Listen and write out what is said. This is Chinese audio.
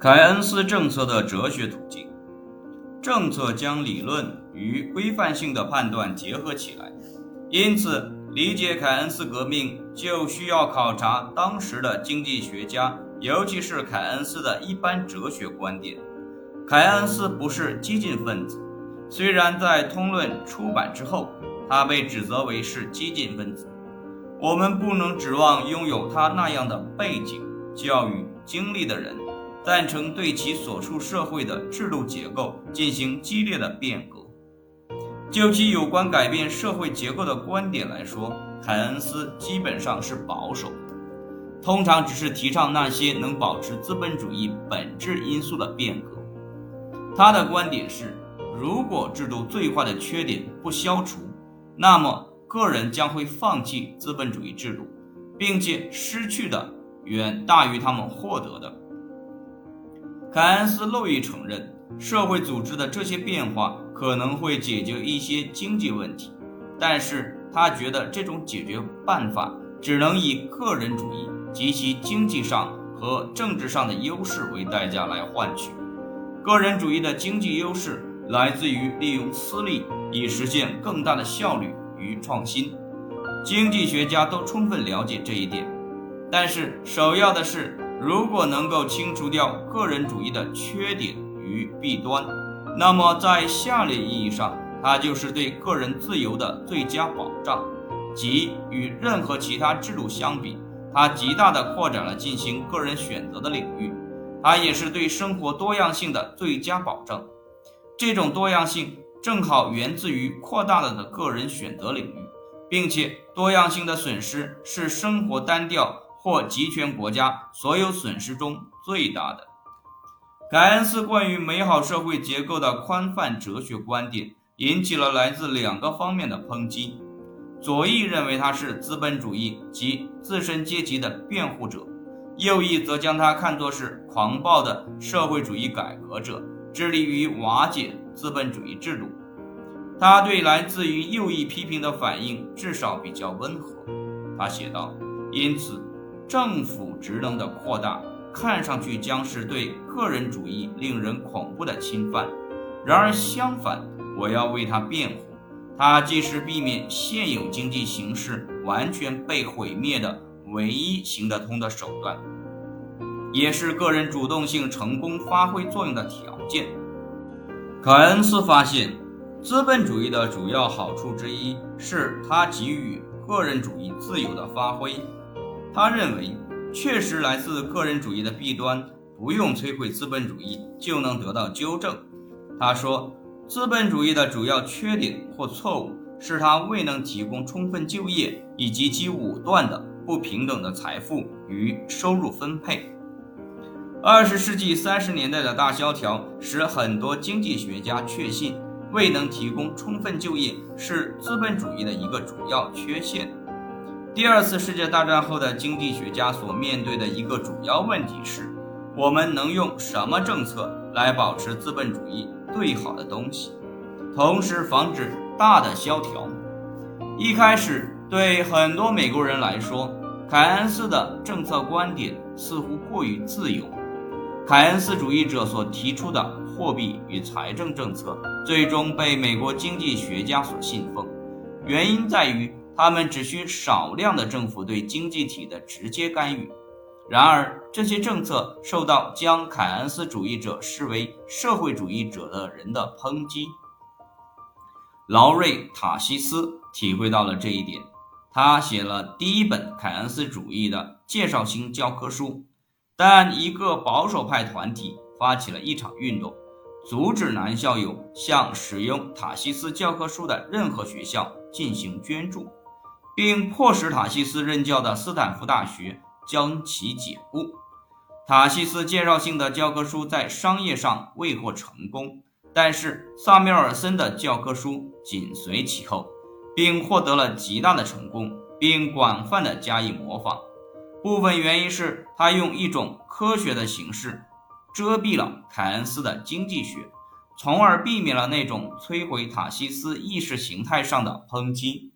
凯恩斯政策的哲学途径，政策将理论与规范性的判断结合起来，因此理解凯恩斯革命就需要考察当时的经济学家，尤其是凯恩斯的一般哲学观点。凯恩斯不是激进分子，虽然在《通论》出版之后，他被指责为是激进分子，我们不能指望拥有他那样的背景、教育、经历的人。赞成对其所处社会的制度结构进行激烈的变革。就其有关改变社会结构的观点来说，凯恩斯基本上是保守，通常只是提倡那些能保持资本主义本质因素的变革。他的观点是，如果制度最坏的缺点不消除，那么个人将会放弃资本主义制度，并且失去的远大于他们获得的。凯恩斯乐意承认，社会组织的这些变化可能会解决一些经济问题，但是他觉得这种解决办法只能以个人主义及其经济上和政治上的优势为代价来换取。个人主义的经济优势来自于利用私利以实现更大的效率与创新，经济学家都充分了解这一点，但是首要的是。如果能够清除掉个人主义的缺点与弊端，那么在下列意义上，它就是对个人自由的最佳保障，即与任何其他制度相比，它极大地扩展了进行个人选择的领域。它也是对生活多样性的最佳保证。这种多样性正好源自于扩大了的个人选择领域，并且多样性的损失是生活单调。或集权国家所有损失中最大的。凯恩斯关于美好社会结构的宽泛哲学观点引起了来自两个方面的抨击：左翼认为他是资本主义及自身阶级的辩护者，右翼则将他看作是狂暴的社会主义改革者，致力于瓦解资本主义制度。他对来自于右翼批评的反应至少比较温和。他写道：“因此。”政府职能的扩大看上去将是对个人主义令人恐怖的侵犯，然而相反，我要为他辩护。他既是避免现有经济形势完全被毁灭的唯一行得通的手段，也是个人主动性成功发挥作用的条件。凯恩斯发现，资本主义的主要好处之一是它给予个人主义自由的发挥。他认为，确实来自个人主义的弊端不用摧毁资本主义就能得到纠正。他说，资本主义的主要缺点或错误是它未能提供充分就业以及其武断的不平等的财富与收入分配。二十世纪三十年代的大萧条使很多经济学家确信，未能提供充分就业是资本主义的一个主要缺陷。第二次世界大战后的经济学家所面对的一个主要问题是：我们能用什么政策来保持资本主义最好的东西，同时防止大的萧条？一开始，对很多美国人来说，凯恩斯的政策观点似乎过于自由。凯恩斯主义者所提出的货币与财政政策最终被美国经济学家所信奉，原因在于。他们只需少量的政府对经济体的直接干预，然而这些政策受到将凯恩斯主义者视为社会主义者的人的抨击。劳瑞·塔西斯体会到了这一点，他写了第一本凯恩斯主义的介绍性教科书，但一个保守派团体发起了一场运动，阻止男校友向使用塔西斯教科书的任何学校进行捐助。并迫使塔西斯任教的斯坦福大学将其解雇。塔西斯介绍性的教科书在商业上未获成功，但是萨缪尔森的教科书紧随其后，并获得了极大的成功，并广泛的加以模仿。部分原因是他用一种科学的形式遮蔽了凯恩斯的经济学，从而避免了那种摧毁塔西斯意识形态上的抨击。